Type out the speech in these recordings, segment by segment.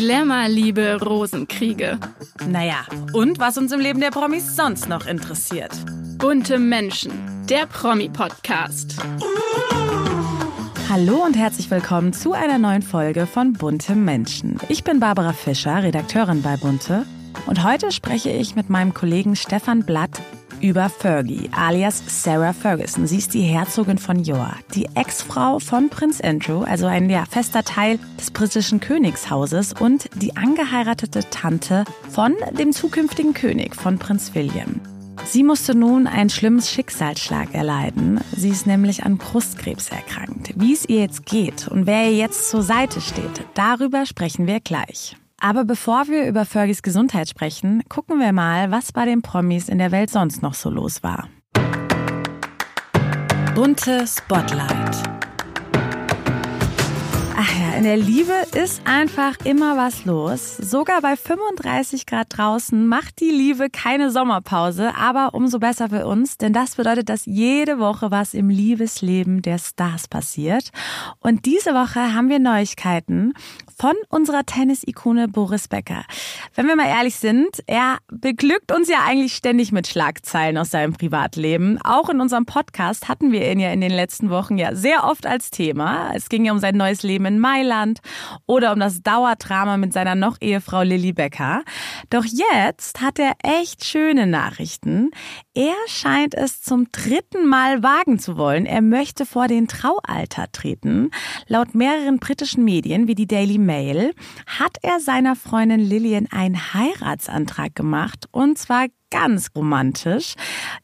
Glamour-Liebe, Rosenkriege. Naja, und was uns im Leben der Promis sonst noch interessiert. Bunte Menschen, der Promi-Podcast. Hallo und herzlich willkommen zu einer neuen Folge von Bunte Menschen. Ich bin Barbara Fischer, Redakteurin bei Bunte. Und heute spreche ich mit meinem Kollegen Stefan Blatt über Fergie, alias Sarah Ferguson. Sie ist die Herzogin von York, die Ex-Frau von Prinz Andrew, also ein ja, fester Teil des britischen Königshauses und die angeheiratete Tante von dem zukünftigen König, von Prinz William. Sie musste nun einen schlimmen Schicksalsschlag erleiden. Sie ist nämlich an Brustkrebs erkrankt. Wie es ihr jetzt geht und wer ihr jetzt zur Seite steht, darüber sprechen wir gleich. Aber bevor wir über Fergies Gesundheit sprechen, gucken wir mal, was bei den Promis in der Welt sonst noch so los war. Bunte Spotlight. Ja, in der Liebe ist einfach immer was los. Sogar bei 35 Grad draußen macht die Liebe keine Sommerpause, aber umso besser für uns, denn das bedeutet, dass jede Woche was im Liebesleben der Stars passiert. Und diese Woche haben wir Neuigkeiten von unserer Tennis-Ikone Boris Becker. Wenn wir mal ehrlich sind, er beglückt uns ja eigentlich ständig mit Schlagzeilen aus seinem Privatleben. Auch in unserem Podcast hatten wir ihn ja in den letzten Wochen ja sehr oft als Thema. Es ging ja um sein neues Leben in Mailand oder um das Dauerdrama mit seiner noch Ehefrau Lilly Becker. Doch jetzt hat er echt schöne Nachrichten. Er scheint es zum dritten Mal wagen zu wollen. Er möchte vor den Traualter treten. Laut mehreren britischen Medien wie die Daily Mail hat er seiner Freundin Lillian einen Heiratsantrag gemacht und zwar ganz romantisch.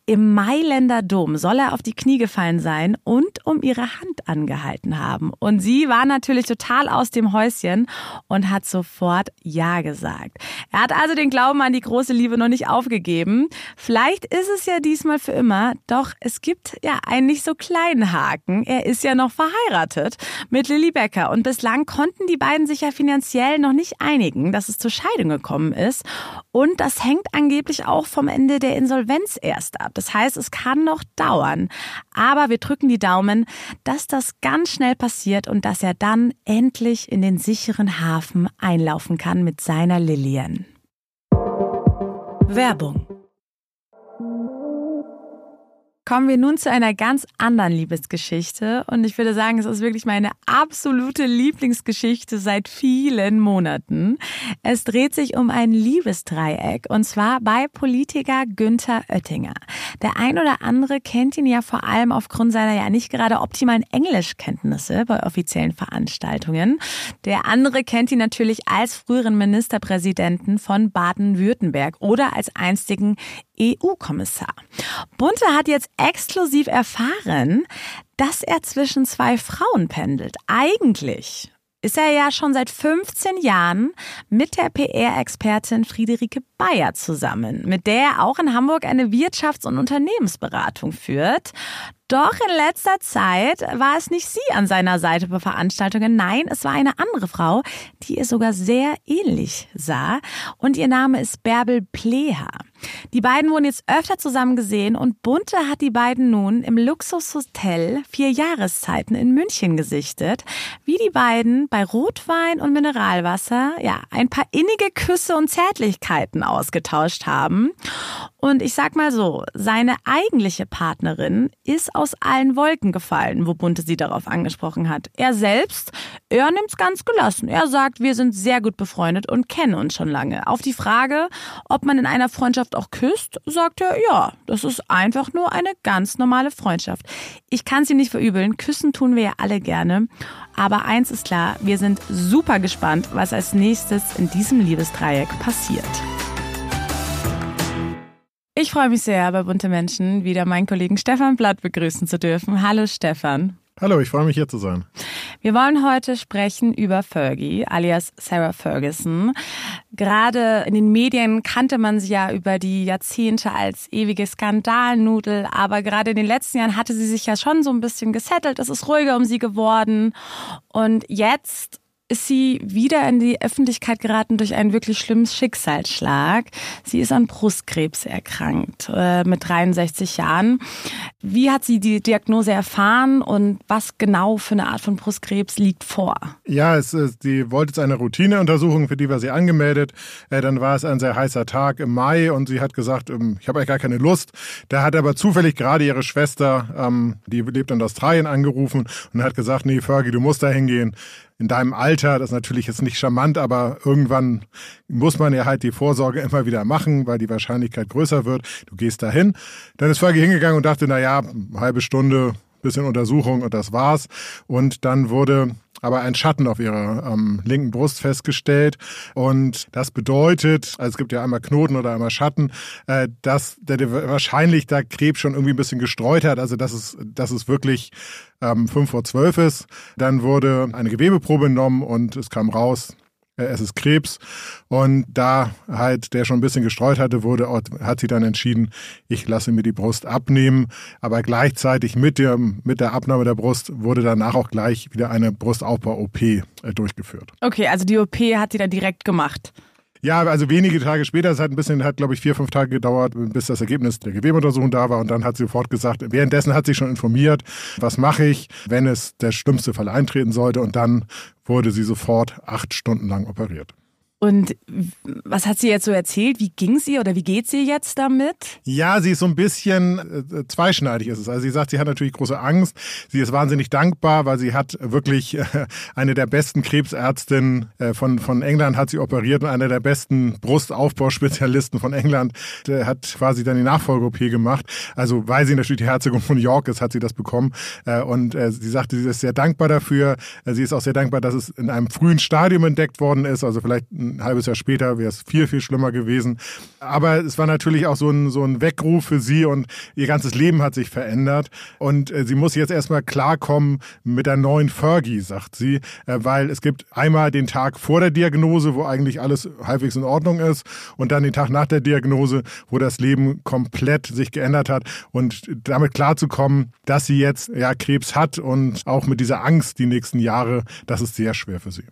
Im Mailänder Dom soll er auf die Knie gefallen sein und um ihre Hand angehalten haben. Und sie war natürlich total aus dem Häuschen und hat sofort Ja gesagt. Er hat also den Glauben an die große Liebe noch nicht aufgegeben. Vielleicht ist es ja diesmal für immer, doch es gibt ja einen nicht so kleinen Haken. Er ist ja noch verheiratet mit Lilly Becker und bislang konnten die beiden sich ja finanziell noch nicht einigen, dass es zur Scheidung gekommen ist. Und das hängt angeblich auch vom Ende der Insolvenz erst ab. Das heißt, es kann noch dauern. Aber wir drücken die Daumen, dass das ganz schnell passiert und dass er dann endlich in den sicheren Hafen einlaufen kann mit seiner Lillian. Werbung kommen wir nun zu einer ganz anderen Liebesgeschichte. Und ich würde sagen, es ist wirklich meine absolute Lieblingsgeschichte seit vielen Monaten. Es dreht sich um ein Liebesdreieck und zwar bei Politiker Günther Oettinger. Der ein oder andere kennt ihn ja vor allem aufgrund seiner ja nicht gerade optimalen Englischkenntnisse bei offiziellen Veranstaltungen. Der andere kennt ihn natürlich als früheren Ministerpräsidenten von Baden-Württemberg oder als einstigen EU-Kommissar. Bunte hat jetzt exklusiv erfahren, dass er zwischen zwei Frauen pendelt. Eigentlich ist er ja schon seit 15 Jahren mit der PR-Expertin Friederike Bayer zusammen, mit der er auch in Hamburg eine Wirtschafts- und Unternehmensberatung führt. Doch in letzter Zeit war es nicht sie an seiner Seite bei Veranstaltungen. Nein, es war eine andere Frau, die ihr sogar sehr ähnlich sah. Und ihr Name ist Bärbel Pleha. Die beiden wurden jetzt öfter zusammen gesehen und Bunte hat die beiden nun im Luxushotel vier Jahreszeiten in München gesichtet, wie die beiden bei Rotwein und Mineralwasser ja ein paar innige Küsse und Zärtlichkeiten ausgetauscht haben. Und ich sag mal so, seine eigentliche Partnerin ist aus allen Wolken gefallen, wo Bunte sie darauf angesprochen hat. Er selbst, er nimmt's ganz gelassen. Er sagt, wir sind sehr gut befreundet und kennen uns schon lange. Auf die Frage, ob man in einer Freundschaft auch küsst, sagt er, ja, das ist einfach nur eine ganz normale Freundschaft. Ich kann sie nicht verübeln. Küssen tun wir ja alle gerne. Aber eins ist klar, wir sind super gespannt, was als nächstes in diesem Liebesdreieck passiert. Ich freue mich sehr, bei Bunte Menschen wieder meinen Kollegen Stefan Blatt begrüßen zu dürfen. Hallo Stefan. Hallo, ich freue mich hier zu sein. Wir wollen heute sprechen über Fergie, alias Sarah Ferguson. Gerade in den Medien kannte man sie ja über die Jahrzehnte als ewige Skandalnudel, aber gerade in den letzten Jahren hatte sie sich ja schon so ein bisschen gesettelt. Es ist ruhiger um sie geworden. Und jetzt ist sie wieder in die Öffentlichkeit geraten durch einen wirklich schlimmen Schicksalsschlag. Sie ist an Brustkrebs erkrankt äh, mit 63 Jahren. Wie hat sie die Diagnose erfahren und was genau für eine Art von Brustkrebs liegt vor? Ja, es, sie wollte jetzt eine Routineuntersuchung, für die war sie angemeldet. Äh, dann war es ein sehr heißer Tag im Mai und sie hat gesagt, ähm, ich habe eigentlich gar keine Lust. Da hat aber zufällig gerade ihre Schwester, ähm, die lebt in Australien, angerufen und hat gesagt, nee, Fergie, du musst da hingehen in deinem Alter, das ist natürlich jetzt nicht charmant, aber irgendwann muss man ja halt die Vorsorge immer wieder machen, weil die Wahrscheinlichkeit größer wird. Du gehst dahin. Dann ist Fergie hingegangen und dachte, na ja, halbe Stunde, bisschen Untersuchung und das war's. Und dann wurde aber ein Schatten auf ihrer ähm, linken Brust festgestellt. Und das bedeutet, also es gibt ja einmal Knoten oder einmal Schatten, äh, dass der wahrscheinlich da Krebs schon irgendwie ein bisschen gestreut hat. Also dass es, dass es wirklich ähm, 5 vor 12 ist. Dann wurde eine Gewebeprobe genommen und es kam raus, es ist Krebs. Und da halt der schon ein bisschen gestreut hatte, wurde, hat sie dann entschieden, ich lasse mir die Brust abnehmen. Aber gleichzeitig mit der, mit der Abnahme der Brust wurde danach auch gleich wieder eine Brustaufbau-OP äh, durchgeführt. Okay, also die OP hat sie dann direkt gemacht. Ja, also wenige Tage später, es hat ein bisschen, hat glaube ich vier, fünf Tage gedauert, bis das Ergebnis der Gewebeuntersuchung da war und dann hat sie sofort gesagt, währenddessen hat sie schon informiert, was mache ich, wenn es der schlimmste Fall eintreten sollte und dann wurde sie sofort acht Stunden lang operiert. Und was hat sie jetzt so erzählt? Wie ging sie oder wie geht sie jetzt damit? Ja, sie ist so ein bisschen äh, zweischneidig ist es. Also sie sagt, sie hat natürlich große Angst. Sie ist wahnsinnig dankbar, weil sie hat wirklich äh, eine der besten Krebsärztinnen äh, von, von England hat sie operiert und eine der besten Brustaufbauspezialisten von England der hat quasi dann die Nachfolge-OP gemacht. Also weil sie natürlich die Herzogin von York ist, hat sie das bekommen. Äh, und äh, sie sagte, sie ist sehr dankbar dafür. Äh, sie ist auch sehr dankbar, dass es in einem frühen Stadium entdeckt worden ist. Also vielleicht ein halbes Jahr später wäre es viel, viel schlimmer gewesen. Aber es war natürlich auch so ein, so ein Weckruf für sie und ihr ganzes Leben hat sich verändert. Und äh, sie muss jetzt erstmal klarkommen mit der neuen Fergie, sagt sie, äh, weil es gibt einmal den Tag vor der Diagnose, wo eigentlich alles halbwegs in Ordnung ist und dann den Tag nach der Diagnose, wo das Leben komplett sich geändert hat und damit klarzukommen, dass sie jetzt ja Krebs hat und auch mit dieser Angst die nächsten Jahre, das ist sehr schwer für sie.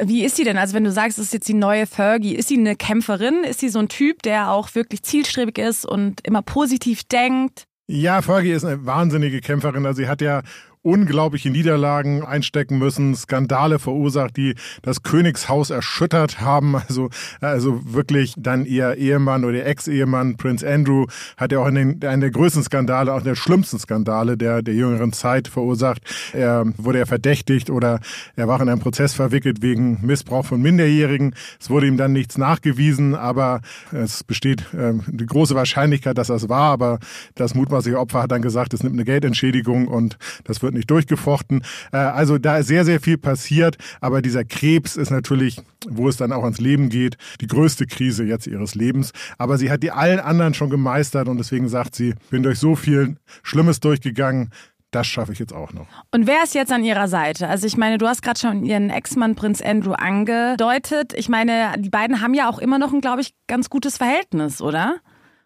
Wie ist sie denn? Also wenn du sagst, es ist jetzt die neue Fergie, ist sie eine Kämpferin? Ist sie so ein Typ, der auch wirklich zielstrebig ist und immer positiv denkt? Ja, Fergie ist eine wahnsinnige Kämpferin. Also sie hat ja unglaubliche Niederlagen einstecken müssen, Skandale verursacht, die das Königshaus erschüttert haben. Also, also wirklich dann ihr Ehemann oder ihr Ex-Ehemann, Prince Andrew, hat ja auch einen, einen der größten Skandale, auch der schlimmsten Skandale der, der jüngeren Zeit verursacht. Er wurde ja verdächtigt oder er war in einem Prozess verwickelt wegen Missbrauch von Minderjährigen. Es wurde ihm dann nichts nachgewiesen, aber es besteht äh, die große Wahrscheinlichkeit, dass das war. Aber das mutmaßliche Opfer hat dann gesagt, es nimmt eine Geldentschädigung und das wird wird nicht durchgefochten. Äh, also da ist sehr, sehr viel passiert, aber dieser Krebs ist natürlich, wo es dann auch ans Leben geht, die größte Krise jetzt ihres Lebens. Aber sie hat die allen anderen schon gemeistert und deswegen sagt sie, bin durch so viel Schlimmes durchgegangen, das schaffe ich jetzt auch noch. Und wer ist jetzt an ihrer Seite? Also ich meine, du hast gerade schon ihren Ex-Mann Prinz Andrew angedeutet. Ich meine, die beiden haben ja auch immer noch ein, glaube ich, ganz gutes Verhältnis, oder?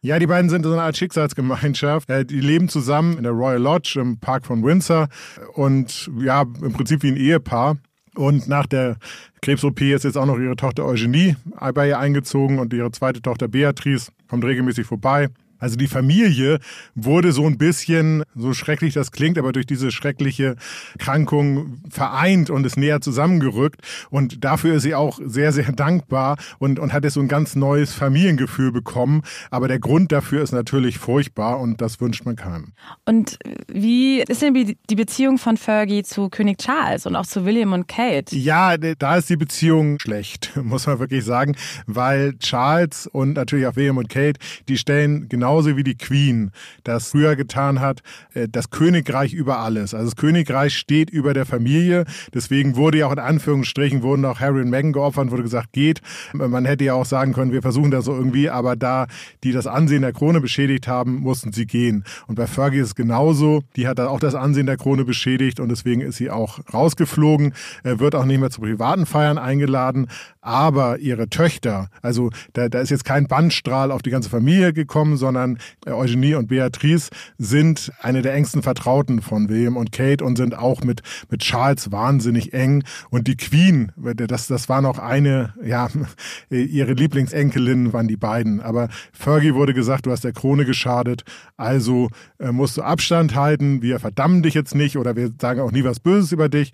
Ja, die beiden sind so eine Art Schicksalsgemeinschaft. Äh, die leben zusammen in der Royal Lodge im Park von Windsor und ja, im Prinzip wie ein Ehepaar. Und nach der Krebs-OP ist jetzt auch noch ihre Tochter Eugenie bei ihr eingezogen und ihre zweite Tochter Beatrice kommt regelmäßig vorbei. Also die Familie wurde so ein bisschen, so schrecklich das klingt, aber durch diese schreckliche Krankung vereint und ist näher zusammengerückt. Und dafür ist sie auch sehr, sehr dankbar und, und hat jetzt so ein ganz neues Familiengefühl bekommen. Aber der Grund dafür ist natürlich furchtbar und das wünscht man keinem. Und wie ist denn die Beziehung von Fergie zu König Charles und auch zu William und Kate? Ja, da ist die Beziehung schlecht, muss man wirklich sagen, weil Charles und natürlich auch William und Kate, die stellen genau genauso wie die Queen das früher getan hat, äh, das Königreich über alles. Also das Königreich steht über der Familie. Deswegen wurde ja auch in Anführungsstrichen wurden auch Harry und Meghan geopfert, wurde gesagt, geht. Man hätte ja auch sagen können, wir versuchen das so irgendwie, aber da die das Ansehen der Krone beschädigt haben, mussten sie gehen. Und bei Fergie ist es genauso. Die hat auch das Ansehen der Krone beschädigt und deswegen ist sie auch rausgeflogen, wird auch nicht mehr zu privaten Feiern eingeladen. Aber ihre Töchter, also da, da ist jetzt kein Bandstrahl auf die ganze Familie gekommen, sondern sondern äh, Eugenie und Beatrice sind eine der engsten Vertrauten von William und Kate und sind auch mit, mit Charles wahnsinnig eng. Und die Queen, das, das war noch eine, ja, ihre Lieblingsenkelin waren die beiden. Aber Fergie wurde gesagt, du hast der Krone geschadet, also äh, musst du Abstand halten. Wir verdammen dich jetzt nicht oder wir sagen auch nie was Böses über dich,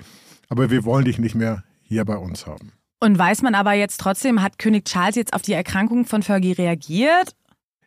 aber wir wollen dich nicht mehr hier bei uns haben. Und weiß man aber jetzt trotzdem, hat König Charles jetzt auf die Erkrankung von Fergie reagiert?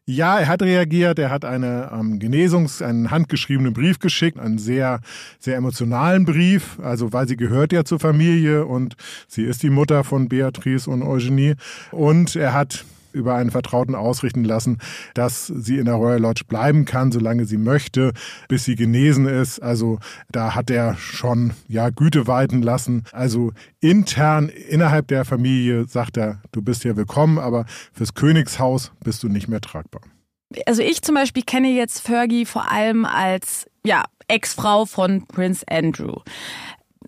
Ja, er hat reagiert. Er hat eine ähm, Genesungs-, einen handgeschriebenen Brief geschickt, einen sehr, sehr emotionalen Brief. Also, weil sie gehört ja zur Familie und sie ist die Mutter von Beatrice und Eugenie. Und er hat über einen Vertrauten ausrichten lassen, dass sie in der Royal Lodge bleiben kann, solange sie möchte, bis sie genesen ist. Also da hat er schon ja Güte walten lassen. Also intern innerhalb der Familie sagt er, du bist hier willkommen, aber fürs Königshaus bist du nicht mehr tragbar. Also ich zum Beispiel kenne jetzt Fergie vor allem als ja Ex-Frau von Prince Andrew.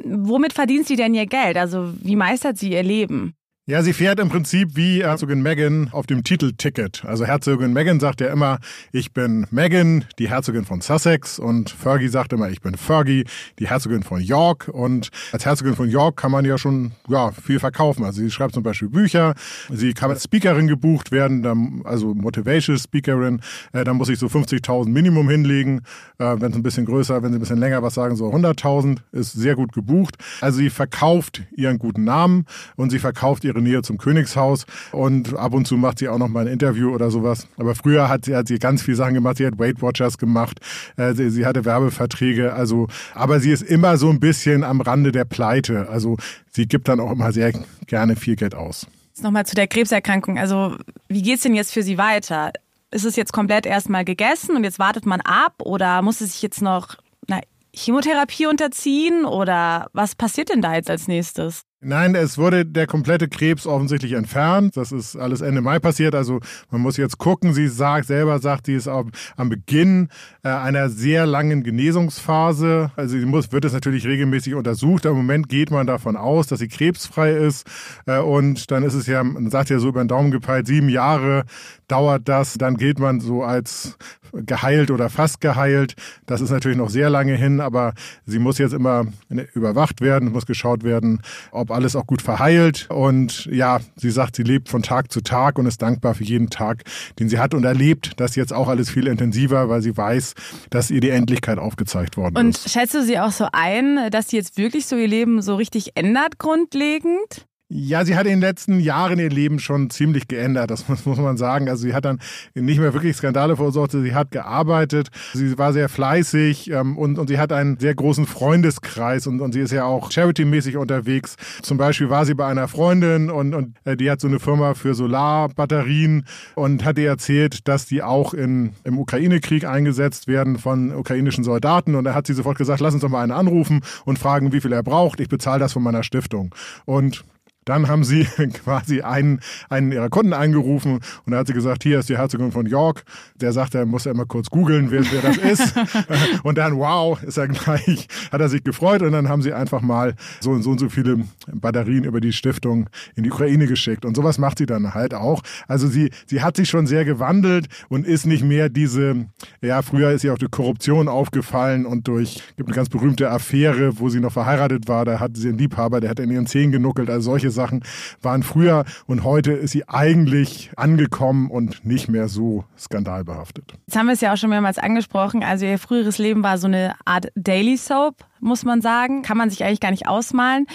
Womit verdient sie denn ihr Geld? Also wie meistert sie ihr Leben? Ja, sie fährt im Prinzip wie Herzogin Meghan auf dem Titelticket. Also Herzogin Meghan sagt ja immer, ich bin Meghan, die Herzogin von Sussex. Und Fergie sagt immer, ich bin Fergie, die Herzogin von York. Und als Herzogin von York kann man ja schon ja, viel verkaufen. Also sie schreibt zum Beispiel Bücher, sie kann als Speakerin gebucht werden, also Motivational Speakerin, äh, dann muss ich so 50.000 Minimum hinlegen, äh, wenn es ein bisschen größer, wenn sie ein bisschen länger was sagen, so 100.000 ist sehr gut gebucht. Also sie verkauft ihren guten Namen. Und sie verkauft ihre ihre Nähe zum Königshaus und ab und zu macht sie auch noch mal ein Interview oder sowas. Aber früher hat sie, hat sie ganz viele Sachen gemacht. Sie hat Weight Watchers gemacht, äh, sie, sie hatte Werbeverträge, also, aber sie ist immer so ein bisschen am Rande der Pleite. Also sie gibt dann auch immer sehr gerne viel Geld aus. Nochmal zu der Krebserkrankung. Also, wie geht's denn jetzt für Sie weiter? Ist es jetzt komplett erstmal gegessen und jetzt wartet man ab oder muss es sich jetzt noch na, Chemotherapie unterziehen oder was passiert denn da jetzt als nächstes? Nein, es wurde der komplette Krebs offensichtlich entfernt. Das ist alles Ende Mai passiert. Also man muss jetzt gucken. Sie sagt selber, sagt, sie ist am Beginn äh, einer sehr langen Genesungsphase. Also sie muss, wird es natürlich regelmäßig untersucht. Im Moment geht man davon aus, dass sie krebsfrei ist. Äh, und dann ist es ja, man sagt ja so über den Daumen gepeilt, sieben Jahre dauert das. Dann gilt man so als geheilt oder fast geheilt. Das ist natürlich noch sehr lange hin, aber sie muss jetzt immer überwacht werden, muss geschaut werden, ob alles auch gut verheilt. Und ja, sie sagt, sie lebt von Tag zu Tag und ist dankbar für jeden Tag, den sie hat und erlebt das jetzt auch alles viel intensiver, weil sie weiß, dass ihr die Endlichkeit aufgezeigt worden und ist. Und schätzt du sie auch so ein, dass sie jetzt wirklich so ihr Leben so richtig ändert, grundlegend? Ja, sie hat in den letzten Jahren ihr Leben schon ziemlich geändert, das muss, muss man sagen. Also sie hat dann nicht mehr wirklich Skandale verursacht, sie hat gearbeitet, sie war sehr fleißig ähm, und, und sie hat einen sehr großen Freundeskreis und, und sie ist ja auch charity-mäßig unterwegs. Zum Beispiel war sie bei einer Freundin und, und äh, die hat so eine Firma für Solarbatterien und hat ihr erzählt, dass die auch in, im Ukraine-Krieg eingesetzt werden von ukrainischen Soldaten und da hat sie sofort gesagt, lass uns doch mal einen anrufen und fragen, wie viel er braucht. Ich bezahle das von meiner Stiftung. Und dann haben sie quasi einen, einen ihrer Kunden angerufen und da hat sie gesagt, hier ist die Herzogin von York. Der sagt, er muss ja immer kurz googeln, wer, wer das ist. und dann, wow, ist er gleich, hat er sich gefreut und dann haben sie einfach mal so und so und so viele Batterien über die Stiftung in die Ukraine geschickt. Und sowas macht sie dann halt auch. Also sie, sie hat sich schon sehr gewandelt und ist nicht mehr diese, ja, früher ist ihr auch die Korruption aufgefallen und durch, gibt eine ganz berühmte Affäre, wo sie noch verheiratet war, da hatte sie einen Liebhaber, der hat in ihren Zehen genuckelt, also solche Sachen waren früher und heute ist sie eigentlich angekommen und nicht mehr so skandalbehaftet. Jetzt haben wir es ja auch schon mehrmals angesprochen. Also ihr früheres Leben war so eine Art Daily Soap, muss man sagen. Kann man sich eigentlich gar nicht ausmalen.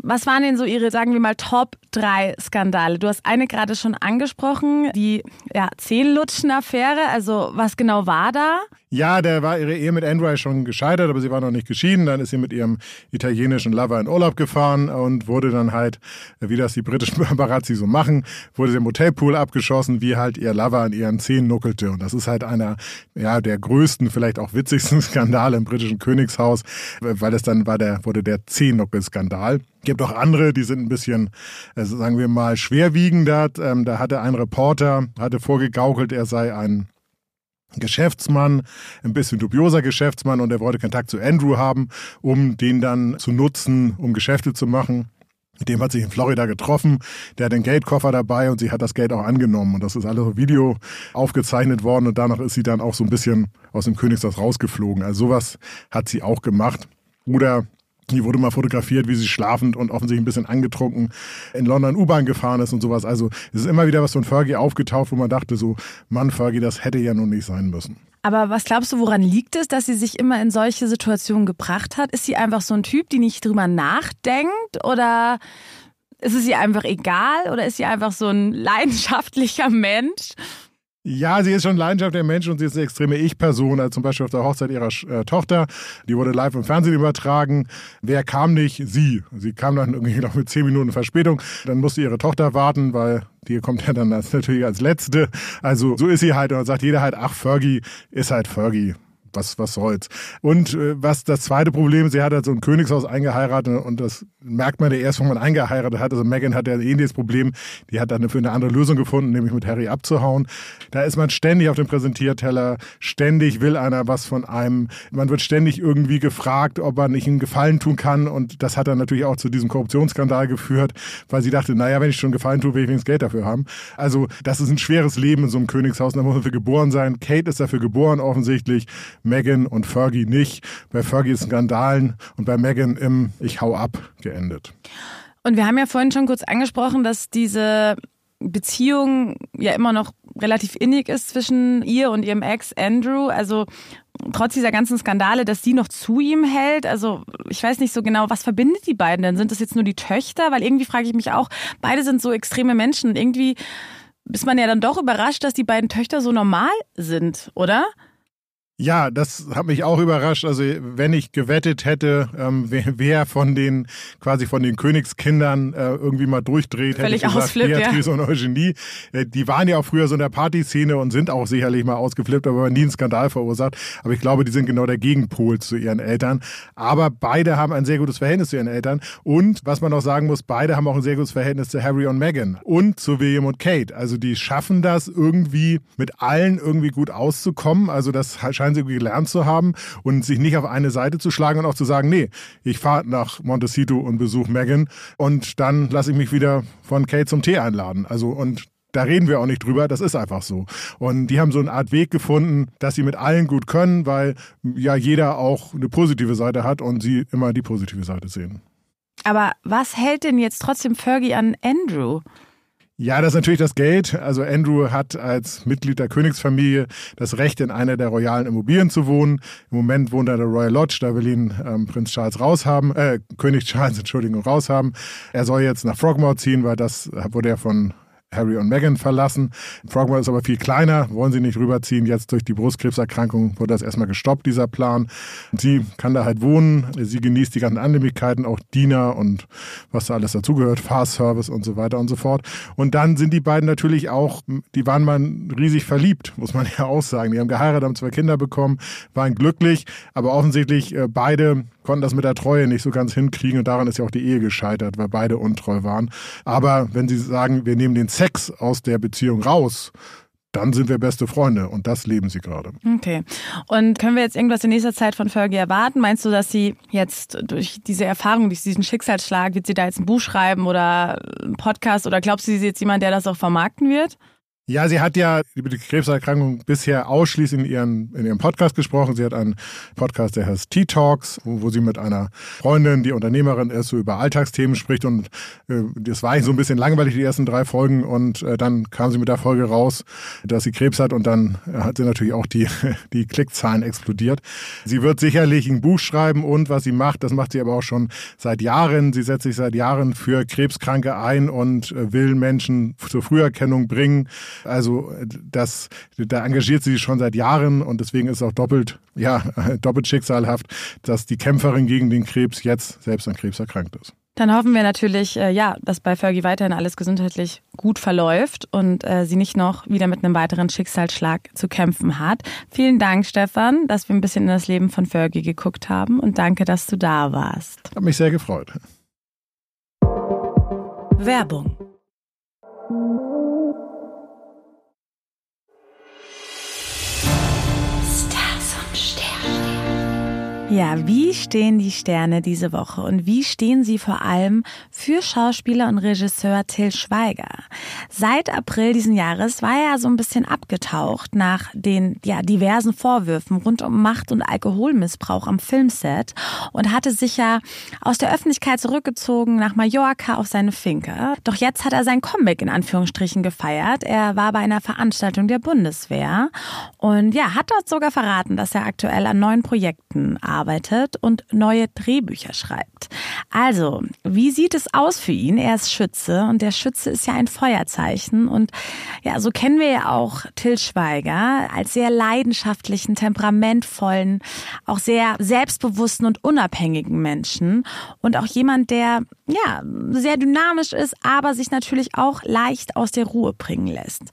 Was waren denn so Ihre, sagen wir mal, Top 3 Skandale? Du hast eine gerade schon angesprochen, die ja, Zehenlutschen-Affäre. Also was genau war da? Ja, der war ihre Ehe mit Andrew schon gescheitert, aber sie war noch nicht geschieden. Dann ist sie mit ihrem italienischen Lover in Urlaub gefahren und wurde dann halt, wie das die britischen Paparazzi so machen, wurde sie im Hotelpool abgeschossen, wie halt ihr Lover an ihren Zehen nuckelte. Und das ist halt einer ja, der größten, vielleicht auch witzigsten Skandale im britischen Königshaus, weil es dann war der, wurde der Zehennuckel-Skandal gibt auch andere, die sind ein bisschen, also sagen wir mal, schwerwiegender. Ähm, da hatte ein Reporter, hatte vorgegaukelt, er sei ein Geschäftsmann, ein bisschen dubioser Geschäftsmann und er wollte Kontakt zu Andrew haben, um den dann zu nutzen, um Geschäfte zu machen. Mit dem hat sich in Florida getroffen. Der hat den Geldkoffer dabei und sie hat das Geld auch angenommen. Und das ist alles auf Video aufgezeichnet worden. Und danach ist sie dann auch so ein bisschen aus dem Königshaus rausgeflogen. Also sowas hat sie auch gemacht. Oder die wurde mal fotografiert, wie sie schlafend und offensichtlich ein bisschen angetrunken in London U-Bahn gefahren ist und sowas. Also es ist immer wieder was von Fergie aufgetaucht, wo man dachte so, Mann, Fergie, das hätte ja nun nicht sein müssen. Aber was glaubst du, woran liegt es, dass sie sich immer in solche Situationen gebracht hat? Ist sie einfach so ein Typ, die nicht drüber nachdenkt oder ist es ihr einfach egal oder ist sie einfach so ein leidenschaftlicher Mensch? Ja, sie ist schon leidenschaftlicher Mensch und sie ist eine extreme Ich-Person, also zum Beispiel auf der Hochzeit ihrer äh, Tochter. Die wurde live im Fernsehen übertragen. Wer kam nicht? Sie. Sie kam dann irgendwie noch mit zehn Minuten Verspätung. Dann musste ihre Tochter warten, weil die kommt ja dann natürlich als Letzte. Also so ist sie halt und dann sagt jeder halt, ach, Fergie ist halt Fergie was, was soll's. Und äh, was das zweite Problem, sie hat halt so ein Königshaus eingeheiratet und das merkt man ja erst, wenn man eingeheiratet hat. Also Megan hat ja ein ähnliches Problem. Die hat dann für eine andere Lösung gefunden, nämlich mit Harry abzuhauen. Da ist man ständig auf dem Präsentierteller, ständig will einer was von einem. Man wird ständig irgendwie gefragt, ob man nicht einen Gefallen tun kann und das hat dann natürlich auch zu diesem Korruptionsskandal geführt, weil sie dachte, naja, wenn ich schon Gefallen tue, will ich wenigstens Geld dafür haben. Also das ist ein schweres Leben in so einem Königshaus, da muss man für geboren sein. Kate ist dafür geboren offensichtlich. Megan und Fergie nicht. Bei Fergie ist Skandalen und bei Megan im Ich hau ab geendet. Und wir haben ja vorhin schon kurz angesprochen, dass diese Beziehung ja immer noch relativ innig ist zwischen ihr und ihrem Ex Andrew. Also trotz dieser ganzen Skandale, dass sie noch zu ihm hält. Also ich weiß nicht so genau, was verbindet die beiden denn? Sind das jetzt nur die Töchter? Weil irgendwie frage ich mich auch, beide sind so extreme Menschen. Irgendwie ist man ja dann doch überrascht, dass die beiden Töchter so normal sind, oder? Ja, das hat mich auch überrascht. Also wenn ich gewettet hätte, ähm, wer, wer, von den quasi von den Königskindern äh, irgendwie mal durchdreht, Völlig hätte ich gesagt, Beatrice ja. und Eugenie. Äh, die waren ja auch früher so in der Partyszene und sind auch sicherlich mal ausgeflippt, aber nie einen Skandal verursacht. Aber ich glaube, die sind genau der Gegenpol zu ihren Eltern. Aber beide haben ein sehr gutes Verhältnis zu ihren Eltern. Und was man auch sagen muss, beide haben auch ein sehr gutes Verhältnis zu Harry und Meghan und zu William und Kate. Also die schaffen das irgendwie mit allen irgendwie gut auszukommen. Also das scheint sie gelernt zu haben und sich nicht auf eine Seite zu schlagen und auch zu sagen, nee, ich fahre nach Montecito und besuche Megan und dann lasse ich mich wieder von Kate zum Tee einladen. Also und da reden wir auch nicht drüber, das ist einfach so. Und die haben so eine Art Weg gefunden, dass sie mit allen gut können, weil ja jeder auch eine positive Seite hat und sie immer die positive Seite sehen. Aber was hält denn jetzt trotzdem Fergie an Andrew? Ja, das ist natürlich das Geld. Also Andrew hat als Mitglied der Königsfamilie das Recht, in einer der royalen Immobilien zu wohnen. Im Moment wohnt er in der Royal Lodge, da will ihn ähm, Prinz Charles raushaben, äh, König Charles, Entschuldigung, raushaben. Er soll jetzt nach Frogmore ziehen, weil das wurde er von Harry und Meghan verlassen. Frogmore ist aber viel kleiner, wollen sie nicht rüberziehen. Jetzt durch die Brustkrebserkrankung wurde das erstmal gestoppt, dieser Plan. Sie kann da halt wohnen, sie genießt die ganzen Annehmlichkeiten, auch Diener und was da alles dazugehört, Fahrservice und so weiter und so fort. Und dann sind die beiden natürlich auch, die waren mal riesig verliebt, muss man ja auch sagen. Die haben geheiratet, haben zwei Kinder bekommen, waren glücklich, aber offensichtlich äh, beide konnten das mit der Treue nicht so ganz hinkriegen und daran ist ja auch die Ehe gescheitert, weil beide untreu waren. Aber wenn sie sagen, wir nehmen den Sex aus der Beziehung raus, dann sind wir beste Freunde und das leben sie gerade. Okay. Und können wir jetzt irgendwas in nächster Zeit von Fergie erwarten? Meinst du, dass sie jetzt durch diese Erfahrung, durch diesen Schicksalsschlag, wird sie da jetzt ein Buch schreiben oder einen Podcast oder glaubst du, sie ist jetzt jemand, der das auch vermarkten wird? Ja, sie hat ja über die Krebserkrankung bisher ausschließlich in, ihren, in ihrem Podcast gesprochen. Sie hat einen Podcast, der heißt Tea Talks, wo, sie mit einer Freundin, die Unternehmerin ist, so über Alltagsthemen spricht. Und äh, das war eigentlich so ein bisschen langweilig, die ersten drei Folgen. Und äh, dann kam sie mit der Folge raus, dass sie Krebs hat. Und dann hat sie natürlich auch die, die Klickzahlen explodiert. Sie wird sicherlich ein Buch schreiben und was sie macht, das macht sie aber auch schon seit Jahren. Sie setzt sich seit Jahren für Krebskranke ein und äh, will Menschen zur Früherkennung bringen. Also das, da engagiert sie sich schon seit Jahren und deswegen ist es auch doppelt, ja, doppelt schicksalhaft, dass die Kämpferin gegen den Krebs jetzt selbst an Krebs erkrankt ist. Dann hoffen wir natürlich, äh, ja, dass bei Fergie weiterhin alles gesundheitlich gut verläuft und äh, sie nicht noch wieder mit einem weiteren Schicksalsschlag zu kämpfen hat. Vielen Dank, Stefan, dass wir ein bisschen in das Leben von Fergie geguckt haben und danke, dass du da warst. Hat mich sehr gefreut. Werbung Ja, wie stehen die Sterne diese Woche und wie stehen sie vor allem für Schauspieler und Regisseur Till Schweiger? Seit April diesen Jahres war er so ein bisschen abgetaucht nach den ja, diversen Vorwürfen rund um Macht- und Alkoholmissbrauch am Filmset und hatte sich ja aus der Öffentlichkeit zurückgezogen nach Mallorca auf seine Finke. Doch jetzt hat er sein Comeback in Anführungsstrichen gefeiert. Er war bei einer Veranstaltung der Bundeswehr und ja, hat dort sogar verraten, dass er aktuell an neuen Projekten arbeitet arbeitet und neue Drehbücher schreibt. Also, wie sieht es aus für ihn? Er ist Schütze und der Schütze ist ja ein Feuerzeichen und ja, so kennen wir ja auch Till Schweiger als sehr leidenschaftlichen, temperamentvollen, auch sehr selbstbewussten und unabhängigen Menschen und auch jemand, der ja, sehr dynamisch ist, aber sich natürlich auch leicht aus der Ruhe bringen lässt.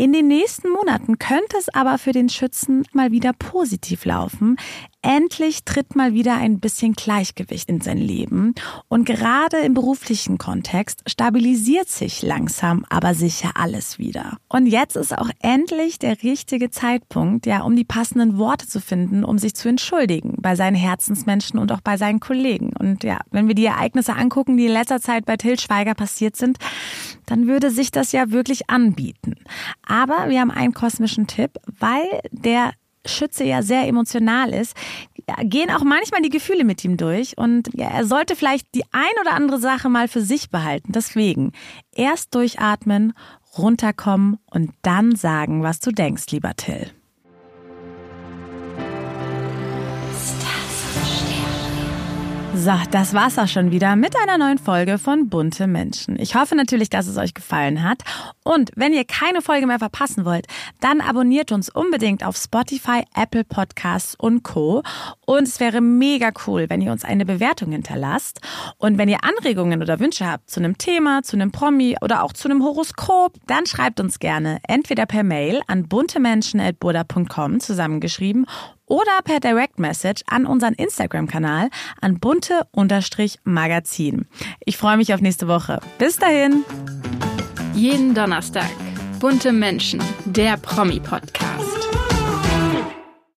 In den nächsten Monaten könnte es aber für den Schützen mal wieder positiv laufen. Endlich tritt mal wieder ein bisschen Gleichgewicht in sein Leben. Und gerade im beruflichen Kontext stabilisiert sich langsam, aber sicher alles wieder. Und jetzt ist auch endlich der richtige Zeitpunkt, ja, um die passenden Worte zu finden, um sich zu entschuldigen bei seinen Herzensmenschen und auch bei seinen Kollegen. Und ja, wenn wir die Ereignisse angucken, die in letzter Zeit bei Till Schweiger passiert sind, dann würde sich das ja wirklich anbieten. Aber wir haben einen kosmischen Tipp, weil der Schütze ja sehr emotional ist, gehen auch manchmal die Gefühle mit ihm durch und er sollte vielleicht die ein oder andere Sache mal für sich behalten. Deswegen erst durchatmen, runterkommen und dann sagen, was du denkst, lieber Till. So, das war's auch schon wieder mit einer neuen Folge von Bunte Menschen. Ich hoffe natürlich, dass es euch gefallen hat. Und wenn ihr keine Folge mehr verpassen wollt, dann abonniert uns unbedingt auf Spotify, Apple Podcasts und Co. Und es wäre mega cool, wenn ihr uns eine Bewertung hinterlasst. Und wenn ihr Anregungen oder Wünsche habt zu einem Thema, zu einem Promi oder auch zu einem Horoskop, dann schreibt uns gerne entweder per Mail an buntemenschen.burda.com zusammengeschrieben oder per Direct Message an unseren Instagram-Kanal an bunte-magazin. Ich freue mich auf nächste Woche. Bis dahin. Jeden Donnerstag. Bunte Menschen, der Promi-Podcast.